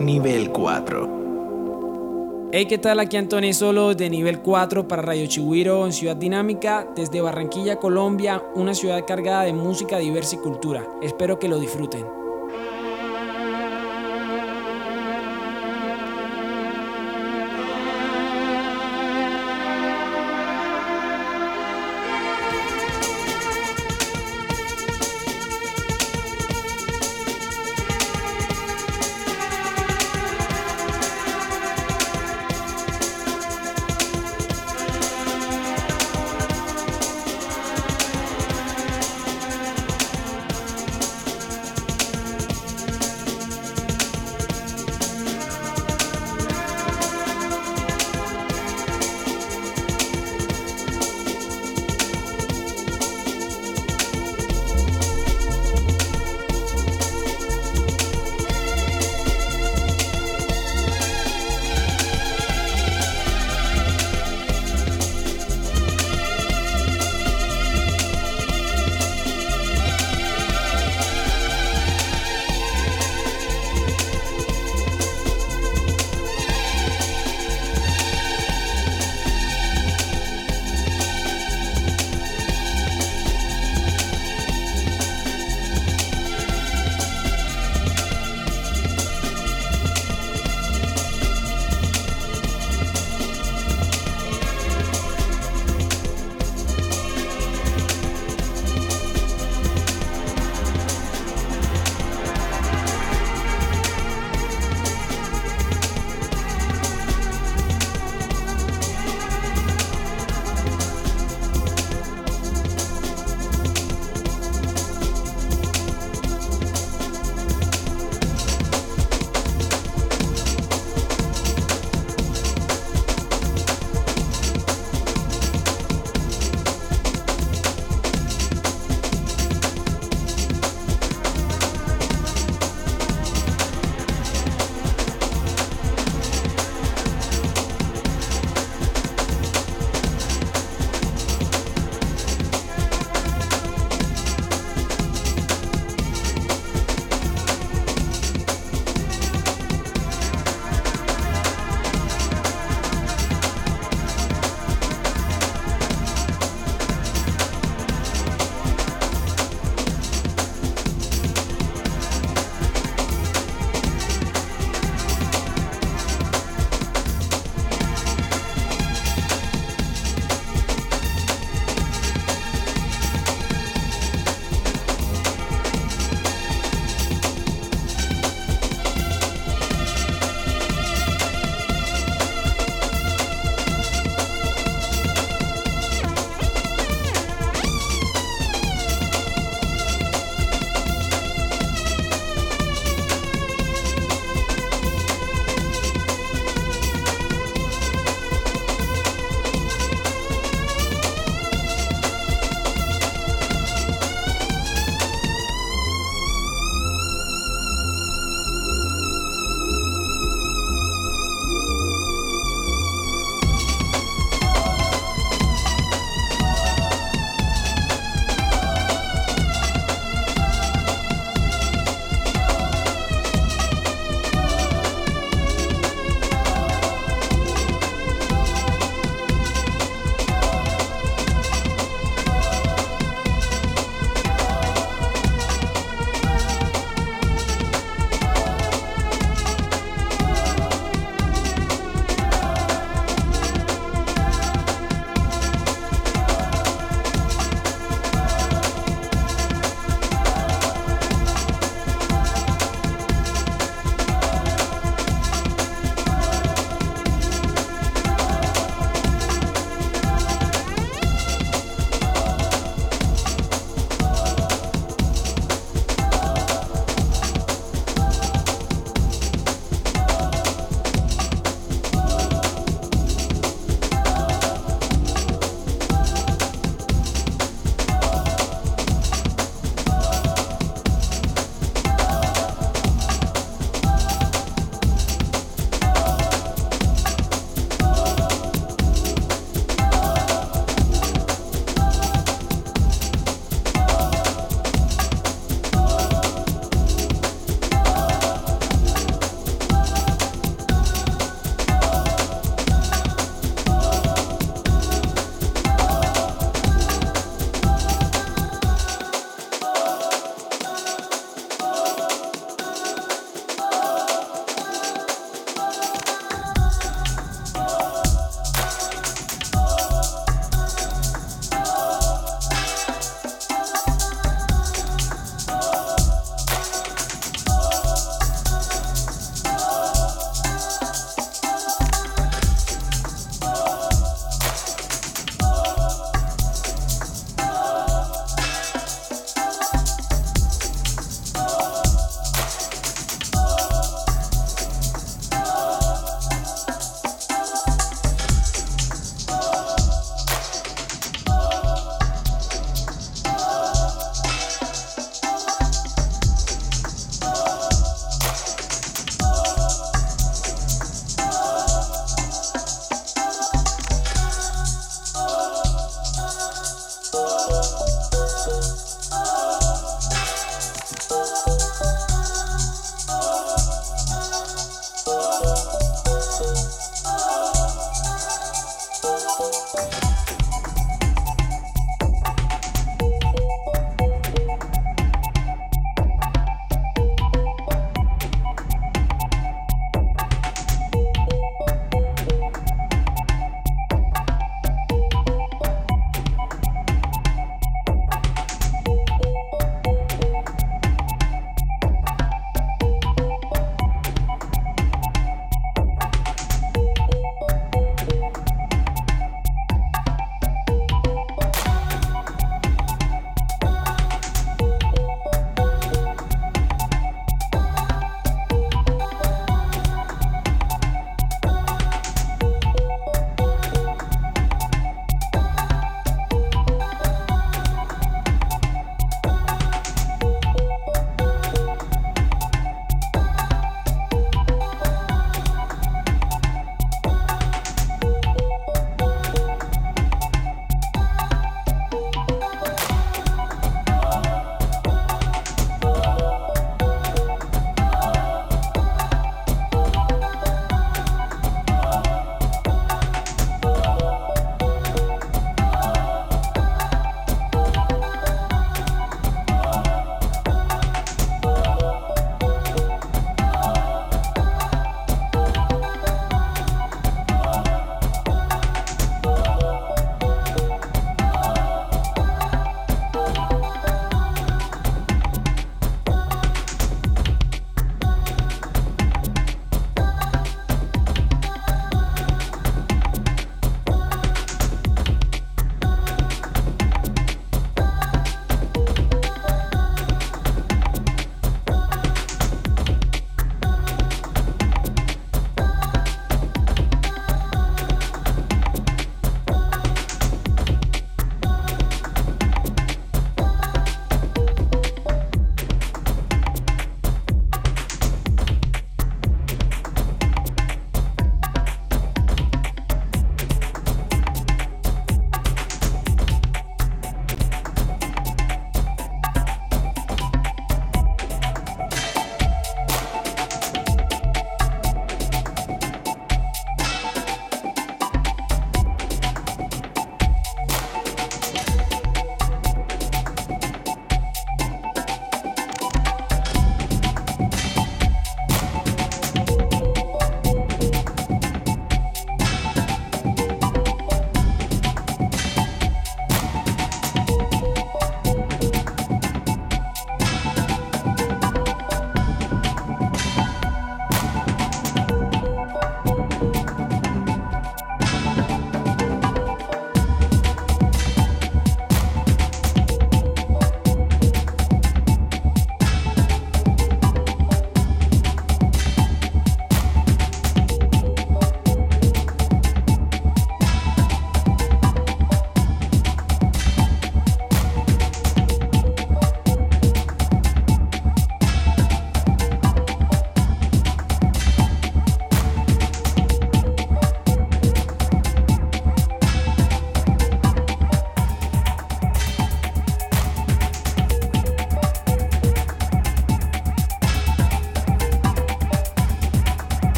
Nivel 4. Hey, ¿qué tal? Aquí Antonio Solo de Nivel 4 para Radio Chihuiro en Ciudad Dinámica, desde Barranquilla, Colombia, una ciudad cargada de música diversa y cultura. Espero que lo disfruten.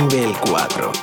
Nivel 4.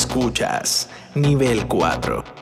Escuchas nivel 4.